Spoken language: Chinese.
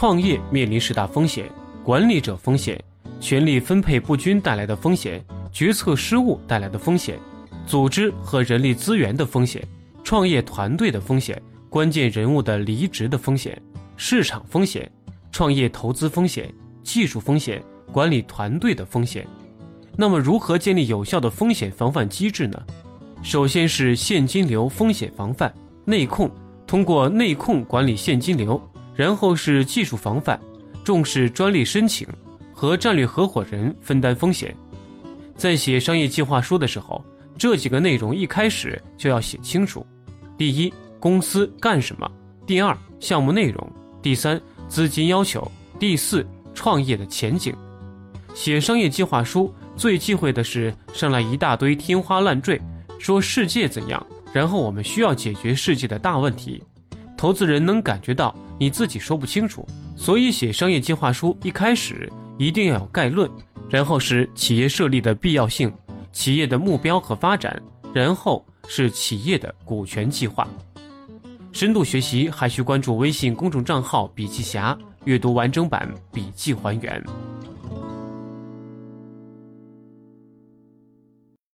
创业面临十大风险：管理者风险、权力分配不均带来的风险、决策失误带来的风险、组织和人力资源的风险、创业团队的风险、关键人物的离职的风险、市场风险、创业投资风险、技术风险、管理团队的风险。那么，如何建立有效的风险防范机制呢？首先是现金流风险防范，内控通过内控管理现金流，然后是技术防范，重视专利申请和战略合伙人分担风险。在写商业计划书的时候，这几个内容一开始就要写清楚：第一，公司干什么；第二，项目内容；第三，资金要求；第四，创业的前景。写商业计划书最忌讳的是上来一大堆天花乱坠。说世界怎样，然后我们需要解决世界的大问题，投资人能感觉到你自己说不清楚，所以写商业计划书一开始一定要有概论，然后是企业设立的必要性、企业的目标和发展，然后是企业的股权计划。深度学习还需关注微信公众账号“笔记侠”，阅读完整版笔记还原。